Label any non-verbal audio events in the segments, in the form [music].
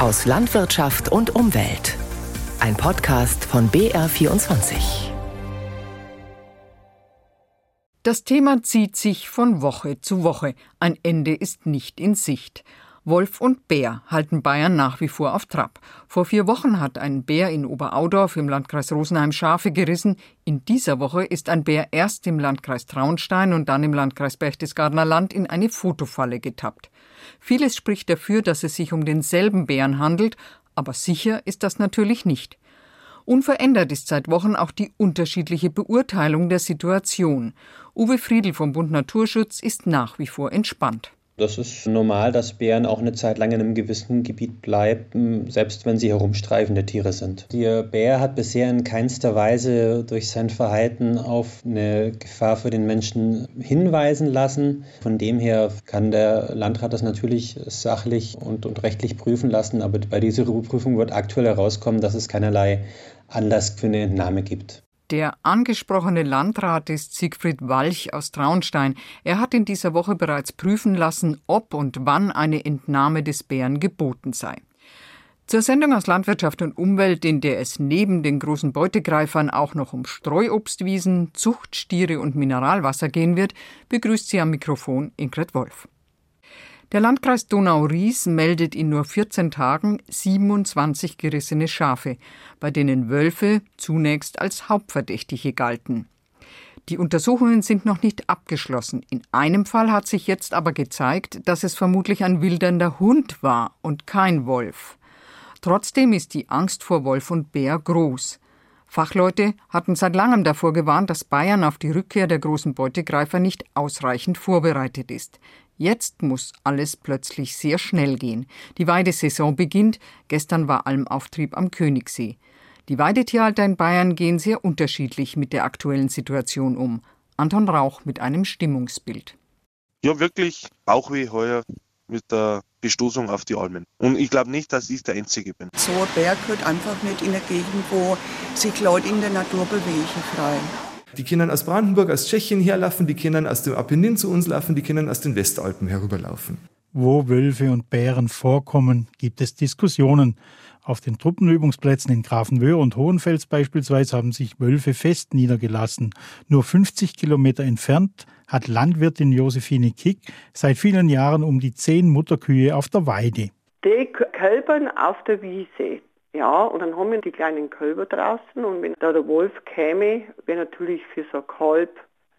aus Landwirtschaft und Umwelt. Ein Podcast von BR24. Das Thema zieht sich von Woche zu Woche. Ein Ende ist nicht in Sicht. Wolf und Bär halten Bayern nach wie vor auf Trab. Vor vier Wochen hat ein Bär in Oberaudorf im Landkreis Rosenheim Schafe gerissen. In dieser Woche ist ein Bär erst im Landkreis Traunstein und dann im Landkreis Berchtesgadener Land in eine Fotofalle getappt. Vieles spricht dafür, dass es sich um denselben Bären handelt, aber sicher ist das natürlich nicht. Unverändert ist seit Wochen auch die unterschiedliche Beurteilung der Situation. Uwe Friedl vom Bund Naturschutz ist nach wie vor entspannt. Das ist normal, dass Bären auch eine Zeit lang in einem gewissen Gebiet bleiben, selbst wenn sie herumstreifende Tiere sind. Der Bär hat bisher in keinster Weise durch sein Verhalten auf eine Gefahr für den Menschen hinweisen lassen. Von dem her kann der Landrat das natürlich sachlich und, und rechtlich prüfen lassen, aber bei dieser Prüfung wird aktuell herauskommen, dass es keinerlei Anlass für eine Entnahme gibt. Der angesprochene Landrat ist Siegfried Walch aus Traunstein. Er hat in dieser Woche bereits prüfen lassen, ob und wann eine Entnahme des Bären geboten sei. Zur Sendung aus Landwirtschaft und Umwelt, in der es neben den großen Beutegreifern auch noch um Streuobstwiesen, Zuchtstiere und Mineralwasser gehen wird, begrüßt sie am Mikrofon Ingrid Wolf. Der Landkreis Donau-Ries meldet in nur 14 Tagen 27 gerissene Schafe, bei denen Wölfe zunächst als Hauptverdächtige galten. Die Untersuchungen sind noch nicht abgeschlossen. In einem Fall hat sich jetzt aber gezeigt, dass es vermutlich ein wildernder Hund war und kein Wolf. Trotzdem ist die Angst vor Wolf und Bär groß. Fachleute hatten seit langem davor gewarnt, dass Bayern auf die Rückkehr der großen Beutegreifer nicht ausreichend vorbereitet ist. Jetzt muss alles plötzlich sehr schnell gehen. Die Weidesaison beginnt. Gestern war Almauftrieb am Königssee. Die Weidetierhalter in Bayern gehen sehr unterschiedlich mit der aktuellen Situation um. Anton Rauch mit einem Stimmungsbild. Ja, wirklich Bauchweh heuer mit der Bestoßung auf die Almen. Und ich glaube nicht, dass ich der Einzige bin. So ein Berg gehört einfach nicht in der Gegend, wo sich Leute in der Natur bewegen frei. Die können aus Brandenburg, aus Tschechien herlaufen, die können aus dem Apennin zu uns laufen, die können aus den Westalpen herüberlaufen. Wo Wölfe und Bären vorkommen, gibt es Diskussionen. Auf den Truppenübungsplätzen in Grafenwöhr und Hohenfels beispielsweise haben sich Wölfe fest niedergelassen. Nur 50 Kilometer entfernt hat Landwirtin Josephine Kick seit vielen Jahren um die zehn Mutterkühe auf der Weide. Die kälbern auf der Wiese. Ja, und dann haben wir die kleinen Kälber draußen und wenn da der Wolf käme, wäre natürlich für so ein Kalb,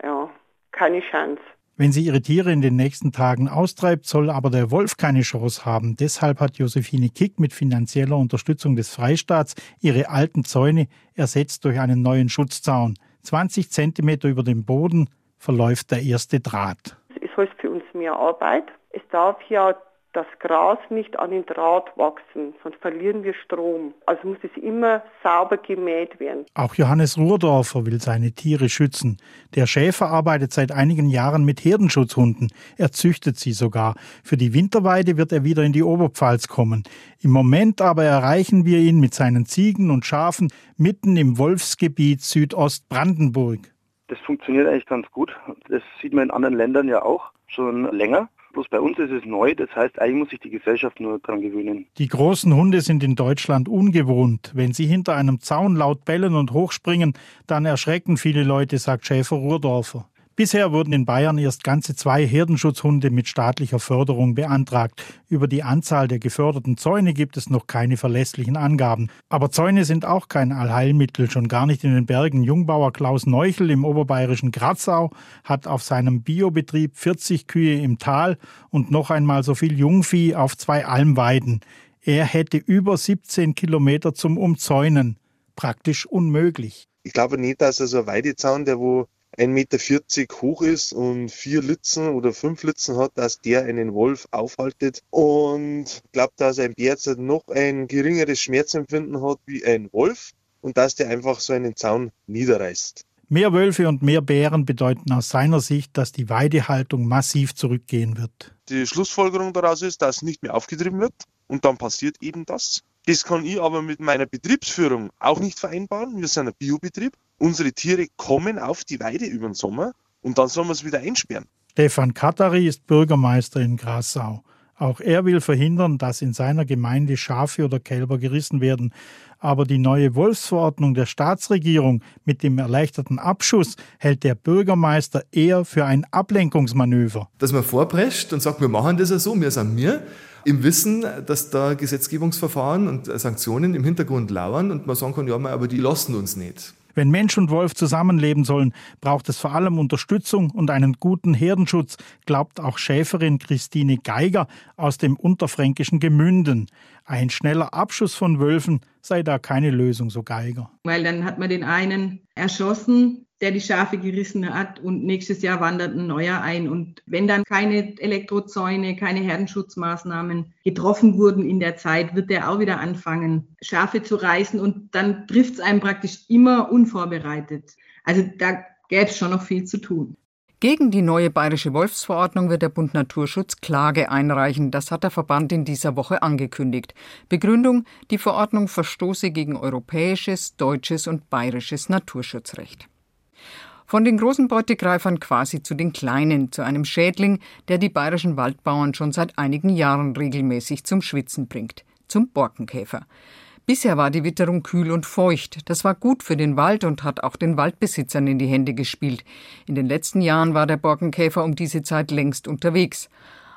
ja, keine Chance. Wenn sie ihre Tiere in den nächsten Tagen austreibt, soll aber der Wolf keine Chance haben. Deshalb hat Josephine Kick mit finanzieller Unterstützung des Freistaats ihre alten Zäune ersetzt durch einen neuen Schutzzaun. 20 Zentimeter über dem Boden verläuft der erste Draht. Es heißt für uns mehr Arbeit. Es darf ja das Gras nicht an den Draht wachsen, sonst verlieren wir Strom. Also muss es immer sauber gemäht werden. Auch Johannes Ruhrdorfer will seine Tiere schützen. Der Schäfer arbeitet seit einigen Jahren mit Herdenschutzhunden. Er züchtet sie sogar. Für die Winterweide wird er wieder in die Oberpfalz kommen. Im Moment aber erreichen wir ihn mit seinen Ziegen und Schafen mitten im Wolfsgebiet Südostbrandenburg. Das funktioniert eigentlich ganz gut. Das sieht man in anderen Ländern ja auch schon länger. Bloß bei uns ist es neu, das heißt, eigentlich muss sich die Gesellschaft nur daran gewöhnen. Die großen Hunde sind in Deutschland ungewohnt. Wenn sie hinter einem Zaun laut bellen und hochspringen, dann erschrecken viele Leute, sagt Schäfer Ruhrdorfer. Bisher wurden in Bayern erst ganze zwei Herdenschutzhunde mit staatlicher Förderung beantragt. Über die Anzahl der geförderten Zäune gibt es noch keine verlässlichen Angaben. Aber Zäune sind auch kein Allheilmittel, schon gar nicht in den Bergen. Jungbauer Klaus Neuchel im oberbayerischen Grazau hat auf seinem Biobetrieb 40 Kühe im Tal und noch einmal so viel Jungvieh auf zwei Almweiden. Er hätte über 17 Kilometer zum Umzäunen. Praktisch unmöglich. Ich glaube nicht, dass also ein Weidezaun, der wo 1,40 Meter hoch ist und vier Litzen oder fünf Litzen hat, dass der einen Wolf aufhaltet. Und glaube, dass ein Bär jetzt noch ein geringeres Schmerzempfinden hat wie ein Wolf und dass der einfach so einen Zaun niederreißt. Mehr Wölfe und mehr Bären bedeuten aus seiner Sicht, dass die Weidehaltung massiv zurückgehen wird. Die Schlussfolgerung daraus ist, dass nicht mehr aufgetrieben wird und dann passiert eben das. Das kann ich aber mit meiner Betriebsführung auch nicht vereinbaren. Wir sind ein Biobetrieb unsere Tiere kommen auf die Weide über den Sommer und dann sollen wir es wieder einsperren. Stefan Katari ist Bürgermeister in Grassau. Auch er will verhindern, dass in seiner Gemeinde Schafe oder Kälber gerissen werden. Aber die neue Wolfsverordnung der Staatsregierung mit dem erleichterten Abschuss hält der Bürgermeister eher für ein Ablenkungsmanöver. Dass man vorprescht und sagt, wir machen das ja so, wir sind mir, im Wissen, dass da Gesetzgebungsverfahren und Sanktionen im Hintergrund lauern und man sagen kann, ja, aber die lassen uns nicht. Wenn Mensch und Wolf zusammenleben sollen, braucht es vor allem Unterstützung und einen guten Herdenschutz, glaubt auch Schäferin Christine Geiger aus dem unterfränkischen Gemünden. Ein schneller Abschuss von Wölfen sei da keine Lösung, so Geiger. Weil dann hat man den einen erschossen, der die Schafe gerissen hat und nächstes Jahr wandert ein neuer ein. Und wenn dann keine Elektrozäune, keine Herdenschutzmaßnahmen getroffen wurden in der Zeit, wird der auch wieder anfangen, Schafe zu reißen und dann trifft es einem praktisch immer unvorbereitet. Also da gäbe es schon noch viel zu tun. Gegen die neue bayerische Wolfsverordnung wird der Bund Naturschutz Klage einreichen. Das hat der Verband in dieser Woche angekündigt. Begründung, die Verordnung verstoße gegen europäisches, deutsches und bayerisches Naturschutzrecht. Von den großen Beutegreifern quasi zu den kleinen, zu einem Schädling, der die bayerischen Waldbauern schon seit einigen Jahren regelmäßig zum Schwitzen bringt, zum Borkenkäfer. Bisher war die Witterung kühl und feucht. Das war gut für den Wald und hat auch den Waldbesitzern in die Hände gespielt. In den letzten Jahren war der Borkenkäfer um diese Zeit längst unterwegs.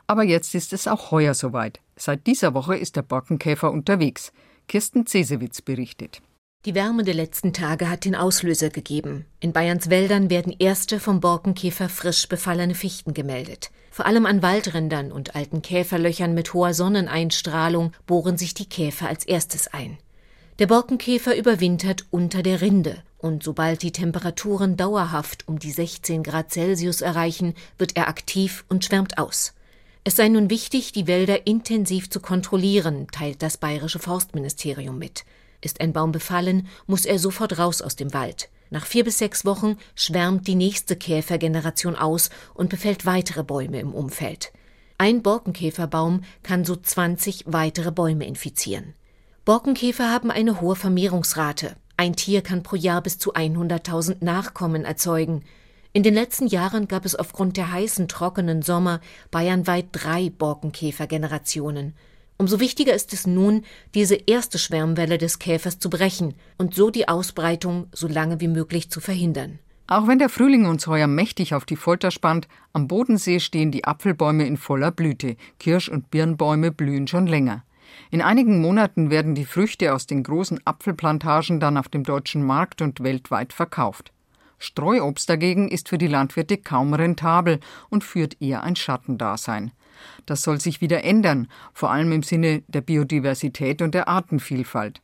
Aber jetzt ist es auch heuer soweit. Seit dieser Woche ist der Borkenkäfer unterwegs. Kirsten Cesewitz berichtet. Die Wärme der letzten Tage hat den Auslöser gegeben. In Bayerns Wäldern werden erste vom Borkenkäfer frisch befallene Fichten gemeldet. Vor allem an Waldrändern und alten Käferlöchern mit hoher Sonneneinstrahlung bohren sich die Käfer als erstes ein. Der Borkenkäfer überwintert unter der Rinde und sobald die Temperaturen dauerhaft um die 16 Grad Celsius erreichen, wird er aktiv und schwärmt aus. Es sei nun wichtig, die Wälder intensiv zu kontrollieren, teilt das bayerische Forstministerium mit. Ist ein Baum befallen, muss er sofort raus aus dem Wald. Nach vier bis sechs Wochen schwärmt die nächste Käfergeneration aus und befällt weitere Bäume im Umfeld. Ein Borkenkäferbaum kann so 20 weitere Bäume infizieren. Borkenkäfer haben eine hohe Vermehrungsrate. Ein Tier kann pro Jahr bis zu 100.000 Nachkommen erzeugen. In den letzten Jahren gab es aufgrund der heißen, trockenen Sommer bayernweit drei Borkenkäfergenerationen. Umso wichtiger ist es nun, diese erste Schwärmwelle des Käfers zu brechen und so die Ausbreitung so lange wie möglich zu verhindern. Auch wenn der Frühling uns heuer mächtig auf die Folter spannt, am Bodensee stehen die Apfelbäume in voller Blüte, Kirsch- und Birnbäume blühen schon länger. In einigen Monaten werden die Früchte aus den großen Apfelplantagen dann auf dem deutschen Markt und weltweit verkauft. Streuobst dagegen ist für die Landwirte kaum rentabel und führt eher ein Schattendasein. Das soll sich wieder ändern, vor allem im Sinne der Biodiversität und der Artenvielfalt.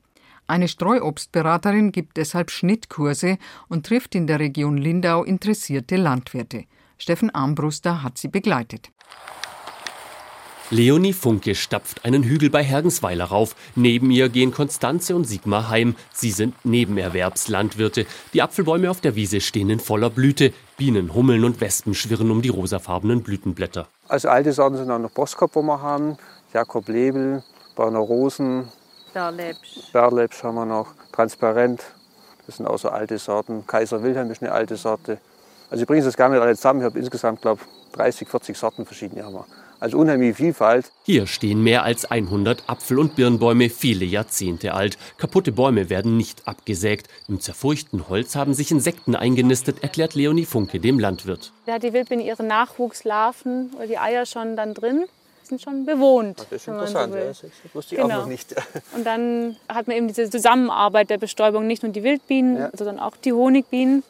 Eine Streuobstberaterin gibt deshalb Schnittkurse und trifft in der Region Lindau interessierte Landwirte. Steffen Armbruster hat sie begleitet. Leonie Funke stapft einen Hügel bei Hergensweiler rauf. Neben ihr gehen Konstanze und Sigmar heim. Sie sind Nebenerwerbslandwirte. Die Apfelbäume auf der Wiese stehen in voller Blüte. Bienen, Hummeln und Wespen schwirren um die rosafarbenen Blütenblätter. Also alte Sorten sind auch noch Boskop, wo wir haben. Jakob Lebel, Berner Rosen. Berlepsch. Berlepsch haben wir noch. Transparent. Das sind auch so alte Sorten. Kaiser Wilhelm ist eine alte Sorte. Also ich bringe das gar nicht alle zusammen. Ich habe insgesamt, glaube 30, 40 Sorten verschiedene haben wir. Also unheimliche Vielfalt. Hier stehen mehr als 100 Apfel- und Birnbäume, viele Jahrzehnte alt. Kaputte Bäume werden nicht abgesägt. Im zerfurchten Holz haben sich Insekten eingenistet, erklärt Leonie Funke dem Landwirt. Da hat die Wildbiene ihre Nachwuchslarven oder die Eier schon dann drin sind schon bewohnt. Das ist interessant, so ja, das wusste ich genau. auch noch nicht. [laughs] Und dann hat man eben diese Zusammenarbeit der Bestäubung, nicht nur die Wildbienen, ja. sondern auch die Honigbienen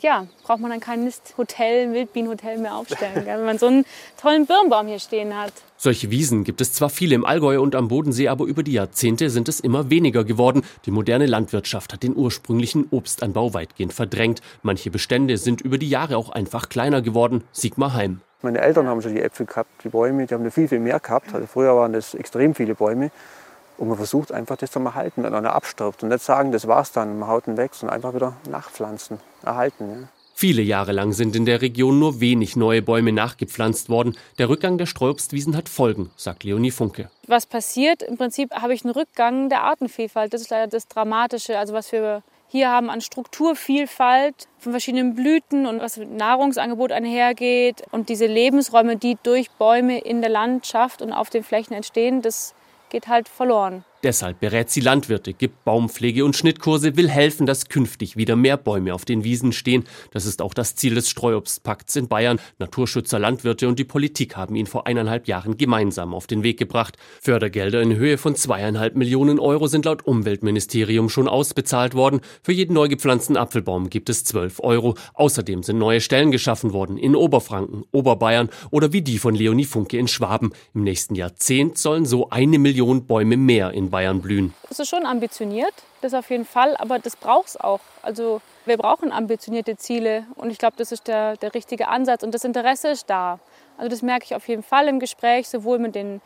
ja, braucht man dann kein Nisthotel, Wildbienenhotel mehr aufstellen, gell, wenn man so einen tollen Birnbaum hier stehen hat. Solche Wiesen gibt es zwar viele im Allgäu und am Bodensee, aber über die Jahrzehnte sind es immer weniger geworden. Die moderne Landwirtschaft hat den ursprünglichen Obstanbau weitgehend verdrängt. Manche Bestände sind über die Jahre auch einfach kleiner geworden. Sigmar Heim. Meine Eltern haben schon die Äpfel gehabt, die Bäume, die haben viel, viel mehr gehabt. Also früher waren das extrem viele Bäume. Und man versucht einfach das zu erhalten, wenn einer abstirbt. Und nicht sagen, das war's dann, man haut ihn weg, sondern einfach wieder nachpflanzen, erhalten. Ja. Viele Jahre lang sind in der Region nur wenig neue Bäume nachgepflanzt worden. Der Rückgang der Streuobstwiesen hat Folgen, sagt Leonie Funke. Was passiert? Im Prinzip habe ich einen Rückgang der Artenvielfalt. Das ist leider das Dramatische. Also was für hier haben an Strukturvielfalt von verschiedenen Blüten und was mit Nahrungsangebot einhergeht. Und diese Lebensräume, die durch Bäume in der Landschaft und auf den Flächen entstehen, das geht halt verloren. Deshalb berät sie Landwirte, gibt Baumpflege und Schnittkurse, will helfen, dass künftig wieder mehr Bäume auf den Wiesen stehen. Das ist auch das Ziel des Streuobstpakts in Bayern. Naturschützer, Landwirte und die Politik haben ihn vor eineinhalb Jahren gemeinsam auf den Weg gebracht. Fördergelder in Höhe von zweieinhalb Millionen Euro sind laut Umweltministerium schon ausbezahlt worden. Für jeden neu gepflanzten Apfelbaum gibt es zwölf Euro. Außerdem sind neue Stellen geschaffen worden in Oberfranken, Oberbayern oder wie die von Leonie Funke in Schwaben. Im nächsten Jahrzehnt sollen so eine Million Bäume mehr in Bayern blühen. Es ist schon ambitioniert, das auf jeden Fall, aber das braucht es auch. Also wir brauchen ambitionierte Ziele und ich glaube, das ist der, der richtige Ansatz und das Interesse ist da. Also das merke ich auf jeden Fall im Gespräch, sowohl mit den,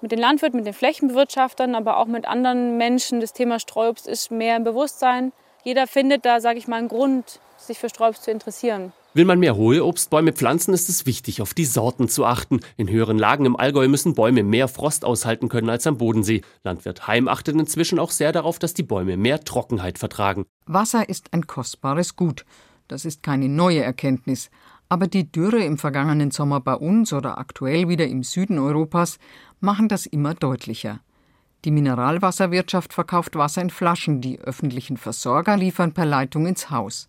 mit den Landwirten, mit den Flächenbewirtschaftern, aber auch mit anderen Menschen. Das Thema Streuobst ist mehr im Bewusstsein. Jeder findet da, sage ich mal, einen Grund, sich für Streuobst zu interessieren. Will man mehr hohe Obstbäume pflanzen, ist es wichtig, auf die Sorten zu achten. In höheren Lagen im Allgäu müssen Bäume mehr Frost aushalten können als am Bodensee. Landwirt Heim achtet inzwischen auch sehr darauf, dass die Bäume mehr Trockenheit vertragen. Wasser ist ein kostbares Gut. Das ist keine neue Erkenntnis. Aber die Dürre im vergangenen Sommer bei uns oder aktuell wieder im Süden Europas machen das immer deutlicher. Die Mineralwasserwirtschaft verkauft Wasser in Flaschen, die öffentlichen Versorger liefern per Leitung ins Haus.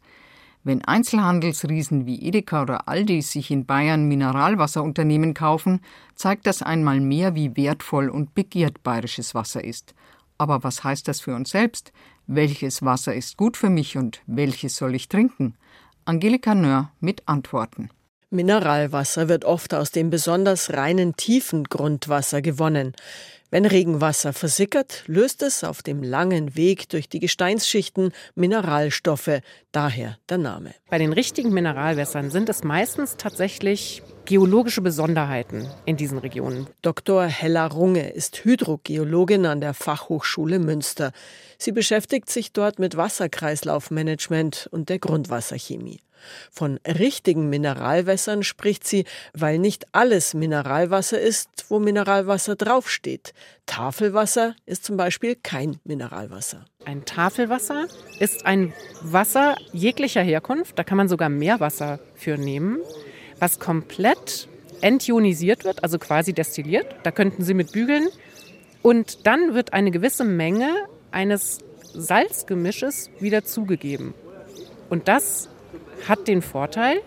Wenn Einzelhandelsriesen wie Edeka oder Aldi sich in Bayern Mineralwasserunternehmen kaufen, zeigt das einmal mehr, wie wertvoll und begehrt bayerisches Wasser ist. Aber was heißt das für uns selbst? Welches Wasser ist gut für mich und welches soll ich trinken? Angelika Nöhr mit Antworten. Mineralwasser wird oft aus dem besonders reinen tiefen Grundwasser gewonnen. Wenn Regenwasser versickert, löst es auf dem langen Weg durch die Gesteinsschichten Mineralstoffe, daher der Name. Bei den richtigen Mineralwässern sind es meistens tatsächlich geologische Besonderheiten in diesen Regionen. Dr. Hella Runge ist Hydrogeologin an der Fachhochschule Münster. Sie beschäftigt sich dort mit Wasserkreislaufmanagement und der Grundwasserchemie. Von richtigen Mineralwässern spricht sie, weil nicht alles Mineralwasser ist, wo Mineralwasser draufsteht. Tafelwasser ist zum Beispiel kein Mineralwasser. Ein Tafelwasser ist ein Wasser jeglicher Herkunft, da kann man sogar Meerwasser für nehmen, was komplett entionisiert wird, also quasi destilliert. Da könnten Sie mit bügeln. Und dann wird eine gewisse Menge eines Salzgemisches wieder zugegeben. Und das hat den Vorteil,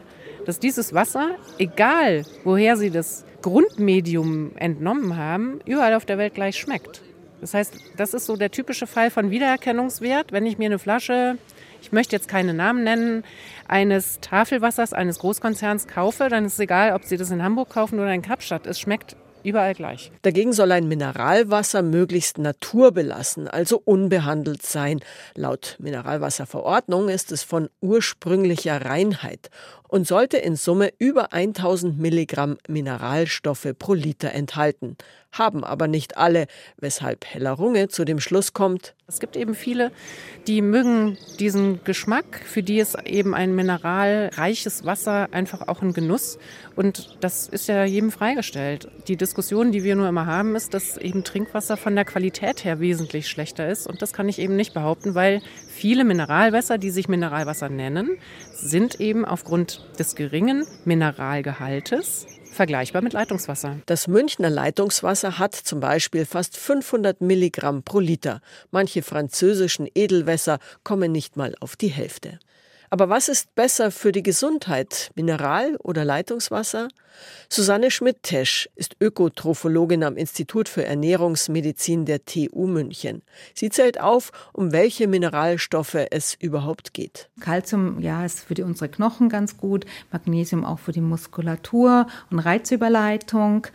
dass dieses Wasser, egal woher Sie das Grundmedium entnommen haben, überall auf der Welt gleich schmeckt. Das heißt, das ist so der typische Fall von Wiedererkennungswert. Wenn ich mir eine Flasche, ich möchte jetzt keine Namen nennen, eines Tafelwassers eines Großkonzerns kaufe, dann ist es egal, ob Sie das in Hamburg kaufen oder in Kapstadt. Es schmeckt Überall gleich. Dagegen soll ein Mineralwasser möglichst naturbelassen, also unbehandelt sein. Laut Mineralwasserverordnung ist es von ursprünglicher Reinheit und sollte in Summe über 1000 Milligramm Mineralstoffe pro Liter enthalten haben aber nicht alle, weshalb Hella Runge zu dem Schluss kommt. Es gibt eben viele, die mögen diesen Geschmack, für die ist eben ein mineralreiches Wasser einfach auch ein Genuss. Und das ist ja jedem freigestellt. Die Diskussion, die wir nur immer haben, ist, dass eben Trinkwasser von der Qualität her wesentlich schlechter ist. Und das kann ich eben nicht behaupten, weil viele Mineralwässer, die sich Mineralwasser nennen, sind eben aufgrund des geringen Mineralgehaltes vergleichbar mit Leitungswasser. Das Münchner Leitungswasser hat zum Beispiel fast 500 Milligramm pro Liter. Manche französischen Edelwässer kommen nicht mal auf die Hälfte. Aber was ist besser für die Gesundheit, Mineral- oder Leitungswasser? Susanne Schmidt-Tesch ist Ökotrophologin am Institut für Ernährungsmedizin der TU München. Sie zählt auf, um welche Mineralstoffe es überhaupt geht. Calcium, ja, ist für die, unsere Knochen ganz gut, Magnesium auch für die Muskulatur und Reizüberleitung.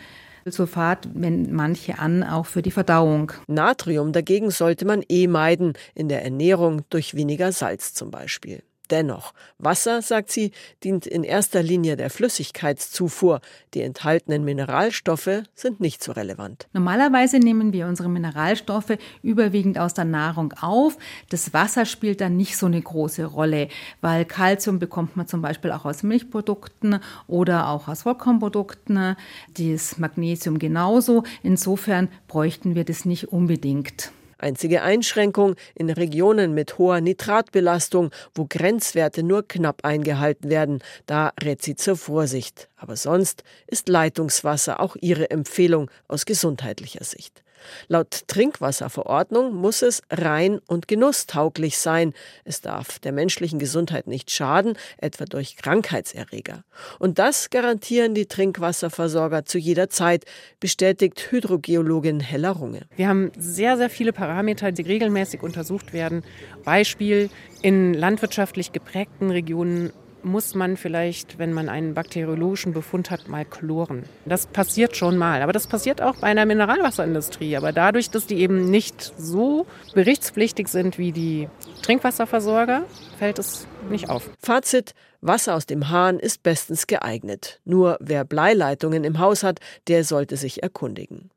Sulfat wenden manche an, auch für die Verdauung. Natrium dagegen sollte man eh meiden, in der Ernährung durch weniger Salz zum Beispiel. Dennoch, Wasser, sagt sie, dient in erster Linie der Flüssigkeitszufuhr. Die enthaltenen Mineralstoffe sind nicht so relevant. Normalerweise nehmen wir unsere Mineralstoffe überwiegend aus der Nahrung auf. Das Wasser spielt dann nicht so eine große Rolle, weil Kalzium bekommt man zum Beispiel auch aus Milchprodukten oder auch aus Vollkornprodukten. Das Magnesium genauso. Insofern bräuchten wir das nicht unbedingt. Einzige Einschränkung in Regionen mit hoher Nitratbelastung, wo Grenzwerte nur knapp eingehalten werden. Da rät sie zur Vorsicht. Aber sonst ist Leitungswasser auch ihre Empfehlung aus gesundheitlicher Sicht. Laut Trinkwasserverordnung muss es rein und genusstauglich sein. Es darf der menschlichen Gesundheit nicht schaden, etwa durch Krankheitserreger. Und das garantieren die Trinkwasserversorger zu jeder Zeit, bestätigt Hydrogeologin Hella Runge. Wir haben sehr, sehr viele Parameter, die regelmäßig untersucht werden. Beispiel in landwirtschaftlich geprägten Regionen muss man vielleicht, wenn man einen bakteriologischen Befund hat, mal chloren. Das passiert schon mal. Aber das passiert auch bei einer Mineralwasserindustrie. Aber dadurch, dass die eben nicht so berichtspflichtig sind wie die Trinkwasserversorger, fällt es nicht auf. Fazit. Wasser aus dem Hahn ist bestens geeignet. Nur wer Bleileitungen im Haus hat, der sollte sich erkundigen.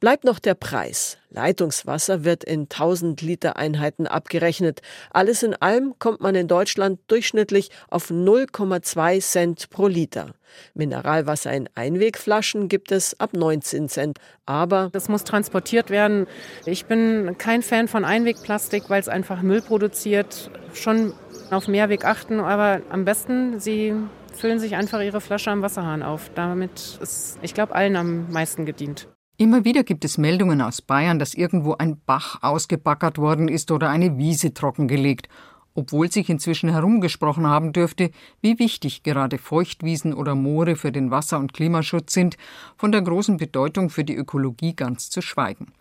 Bleibt noch der Preis. Leitungswasser wird in 1000 Liter Einheiten abgerechnet. Alles in allem kommt man in Deutschland durchschnittlich auf 0,2 Cent pro Liter. Mineralwasser in Einwegflaschen gibt es ab 19 Cent. Aber das muss transportiert werden. Ich bin kein Fan von Einwegplastik, weil es einfach Müll produziert. Schon auf Mehrweg achten, aber am besten Sie füllen sich einfach Ihre Flasche am Wasserhahn auf. Damit ist, ich glaube, allen am meisten gedient. Immer wieder gibt es Meldungen aus Bayern, dass irgendwo ein Bach ausgebackert worden ist oder eine Wiese trockengelegt, obwohl sich inzwischen herumgesprochen haben dürfte, wie wichtig gerade Feuchtwiesen oder Moore für den Wasser- und Klimaschutz sind, von der großen Bedeutung für die Ökologie ganz zu schweigen.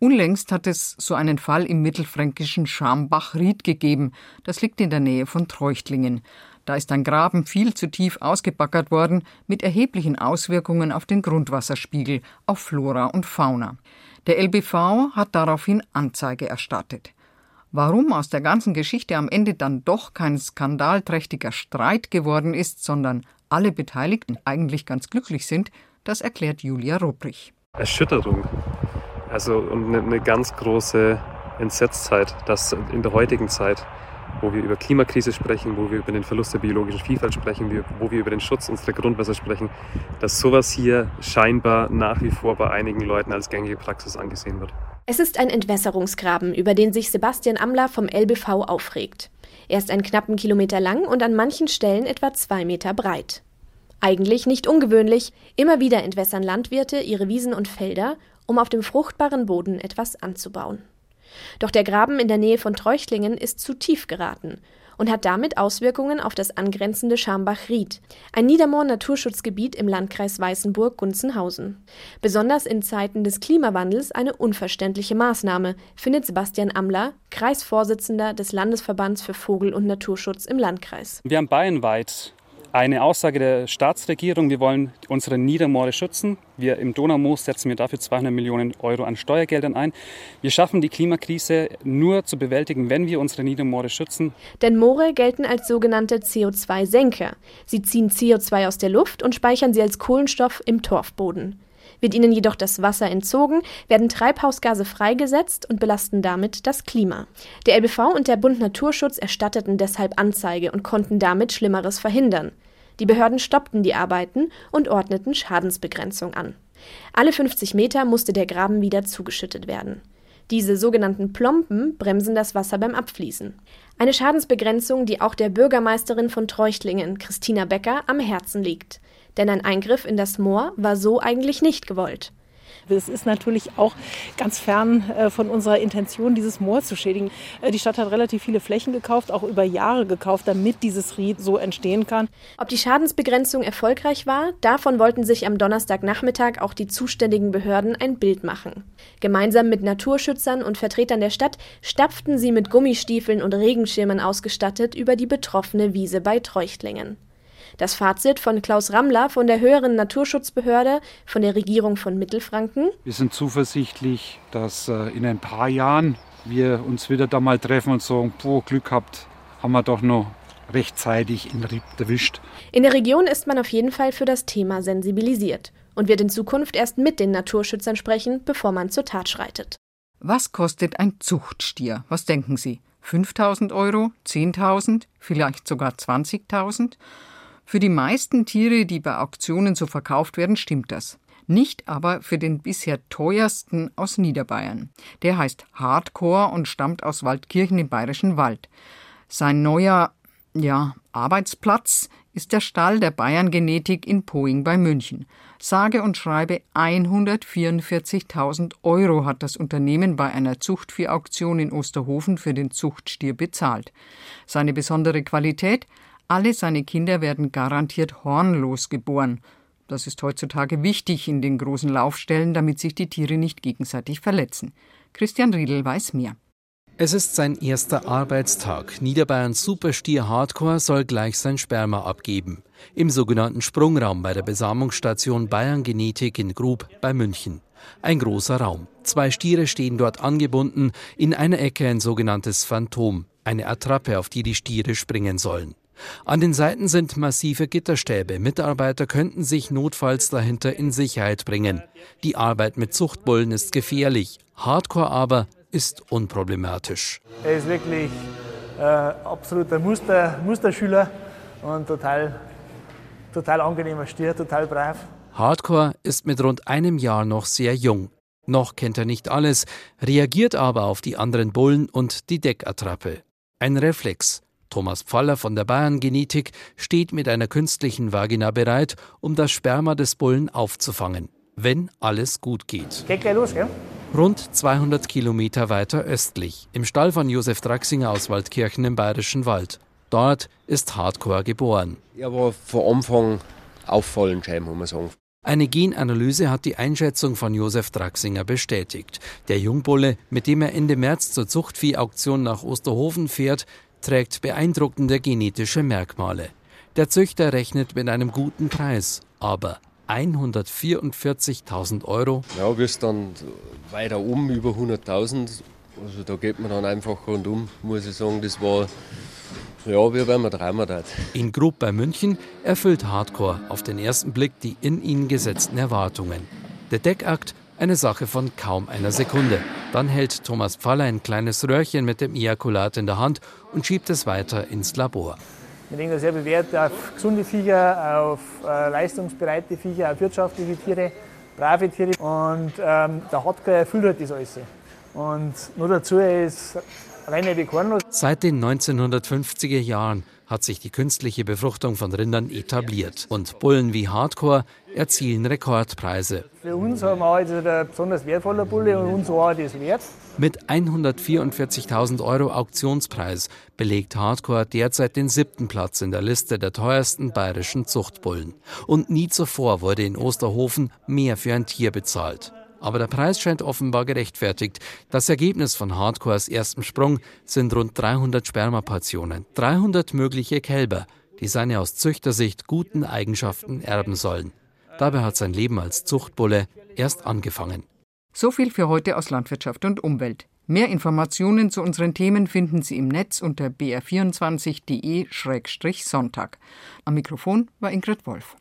Unlängst hat es so einen Fall im mittelfränkischen Schambach-Ried gegeben. Das liegt in der Nähe von Treuchtlingen. Da ist ein Graben viel zu tief ausgebackert worden, mit erheblichen Auswirkungen auf den Grundwasserspiegel, auf Flora und Fauna. Der LBV hat daraufhin Anzeige erstattet. Warum aus der ganzen Geschichte am Ende dann doch kein skandalträchtiger Streit geworden ist, sondern alle Beteiligten eigentlich ganz glücklich sind, das erklärt Julia Rubrich. Erschütterung. Also und eine, eine ganz große Entsetztheit, dass in der heutigen Zeit wo wir über Klimakrise sprechen, wo wir über den Verlust der biologischen Vielfalt sprechen, wo wir über den Schutz unserer Grundwasser sprechen, dass sowas hier scheinbar nach wie vor bei einigen Leuten als gängige Praxis angesehen wird. Es ist ein Entwässerungsgraben, über den sich Sebastian Amler vom LBV aufregt. Er ist einen knappen Kilometer lang und an manchen Stellen etwa zwei Meter breit. Eigentlich nicht ungewöhnlich, immer wieder entwässern Landwirte ihre Wiesen und Felder, um auf dem fruchtbaren Boden etwas anzubauen. Doch der Graben in der Nähe von Treuchtlingen ist zu tief geraten und hat damit Auswirkungen auf das angrenzende Schambach-Ried, ein Niedermoor-Naturschutzgebiet im Landkreis Weißenburg-Gunzenhausen. Besonders in Zeiten des Klimawandels eine unverständliche Maßnahme, findet Sebastian Amler, Kreisvorsitzender des Landesverbands für Vogel- und Naturschutz im Landkreis. Wir haben bayernweit eine Aussage der Staatsregierung, wir wollen unsere Niedermoore schützen. Wir im Donaumoos setzen wir dafür 200 Millionen Euro an Steuergeldern ein. Wir schaffen die Klimakrise nur zu bewältigen, wenn wir unsere Niedermoore schützen. Denn Moore gelten als sogenannte CO2-Senker. Sie ziehen CO2 aus der Luft und speichern sie als Kohlenstoff im Torfboden. Wird ihnen jedoch das Wasser entzogen, werden Treibhausgase freigesetzt und belasten damit das Klima. Der LBV und der Bund Naturschutz erstatteten deshalb Anzeige und konnten damit Schlimmeres verhindern. Die Behörden stoppten die Arbeiten und ordneten Schadensbegrenzung an. Alle 50 Meter musste der Graben wieder zugeschüttet werden. Diese sogenannten Plomben bremsen das Wasser beim Abfließen. Eine Schadensbegrenzung, die auch der Bürgermeisterin von Treuchtlingen, Christina Becker, am Herzen liegt. Denn ein Eingriff in das Moor war so eigentlich nicht gewollt. Es ist natürlich auch ganz fern äh, von unserer Intention, dieses Moor zu schädigen. Äh, die Stadt hat relativ viele Flächen gekauft, auch über Jahre gekauft, damit dieses Ried so entstehen kann. Ob die Schadensbegrenzung erfolgreich war, davon wollten sich am Donnerstagnachmittag auch die zuständigen Behörden ein Bild machen. Gemeinsam mit Naturschützern und Vertretern der Stadt stapften sie mit Gummistiefeln und Regenschirmen ausgestattet über die betroffene Wiese bei Treuchtlingen. Das Fazit von Klaus Rammler von der höheren Naturschutzbehörde von der Regierung von Mittelfranken. Wir sind zuversichtlich, dass äh, in ein paar Jahren wir uns wieder da mal treffen und sagen, boah, Glück habt, haben wir doch noch rechtzeitig in Rieb erwischt. In der Region ist man auf jeden Fall für das Thema sensibilisiert und wird in Zukunft erst mit den Naturschützern sprechen, bevor man zur Tat schreitet. Was kostet ein Zuchtstier? Was denken Sie? 5000 Euro? 10.000? Vielleicht sogar 20.000? Für die meisten Tiere, die bei Auktionen so verkauft werden, stimmt das. Nicht aber für den bisher teuersten aus Niederbayern. Der heißt Hardcore und stammt aus Waldkirchen im Bayerischen Wald. Sein neuer, ja, Arbeitsplatz ist der Stall der Bayern Genetik in Poing bei München. Sage und schreibe 144.000 Euro hat das Unternehmen bei einer Zuchtviehauktion in Osterhofen für den Zuchtstier bezahlt. Seine besondere Qualität? Alle seine Kinder werden garantiert hornlos geboren. Das ist heutzutage wichtig in den großen Laufstellen, damit sich die Tiere nicht gegenseitig verletzen. Christian Riedel weiß mehr. Es ist sein erster Arbeitstag. Niederbayerns Superstier Hardcore soll gleich sein Sperma abgeben. Im sogenannten Sprungraum bei der Besamungsstation Bayern Genetik in Grub bei München. Ein großer Raum. Zwei Stiere stehen dort angebunden, in einer Ecke ein sogenanntes Phantom, eine Attrappe, auf die die Stiere springen sollen. An den Seiten sind massive Gitterstäbe. Mitarbeiter könnten sich notfalls dahinter in Sicherheit bringen. Die Arbeit mit Zuchtbullen ist gefährlich. Hardcore aber ist unproblematisch. Er ist wirklich äh, absoluter Muster, Musterschüler und total, total angenehmer Stier, total brav. Hardcore ist mit rund einem Jahr noch sehr jung. Noch kennt er nicht alles, reagiert aber auf die anderen Bullen und die Deckattrappe. Ein Reflex. Thomas Pfaller von der Bayern Genetik steht mit einer künstlichen Vagina bereit, um das Sperma des Bullen aufzufangen, wenn alles gut geht. Geht gleich los, gell? Rund 200 Kilometer weiter östlich, im Stall von Josef Draxinger aus Waldkirchen im Bayerischen Wald. Dort ist Hardcore geboren. Er war von Anfang auffallend, muss man sagen. Eine Genanalyse hat die Einschätzung von Josef Draxinger bestätigt. Der Jungbulle, mit dem er Ende März zur Zuchtviehauktion nach Osterhofen fährt, trägt beeindruckende genetische Merkmale. Der Züchter rechnet mit einem guten Preis, aber 144.000 Euro. Ja, bis dann weiter oben über 100.000. Also da geht man dann einfach rundum, muss ich sagen. Das war ja, wie wenn man träumen hat. In Grub bei München erfüllt Hardcore auf den ersten Blick die in ihn gesetzten Erwartungen. Der Deckakt eine Sache von kaum einer Sekunde. Dann hält Thomas Pfaller ein kleines Röhrchen mit dem Ejakulat in der Hand und schiebt es weiter ins Labor. Wir legen da sehr Wert auf gesunde Viecher, auf äh, leistungsbereite Viecher, auf wirtschaftliche Tiere, brave Tiere. Und ähm, der Hardcore erfüllt halt das alles. Und nur dazu ist reine Bekornlos. Seit den 1950er Jahren hat sich die künstliche Befruchtung von Rindern etabliert. Und Bullen wie Hardcore erzielen Rekordpreise. Für uns haben wir jetzt ein besonders wertvoller Bulle und uns war das wert. Mit 144.000 Euro Auktionspreis belegt Hardcore derzeit den siebten Platz in der Liste der teuersten bayerischen Zuchtbullen. Und nie zuvor wurde in Osterhofen mehr für ein Tier bezahlt. Aber der Preis scheint offenbar gerechtfertigt. Das Ergebnis von Hardcores erstem Sprung sind rund 300 Spermaportionen, 300 mögliche Kälber, die seine aus Züchtersicht guten Eigenschaften erben sollen. Dabei hat sein Leben als Zuchtbulle erst angefangen. So viel für heute aus Landwirtschaft und Umwelt. Mehr Informationen zu unseren Themen finden Sie im Netz unter br24.de-sonntag. Am Mikrofon war Ingrid Wolf.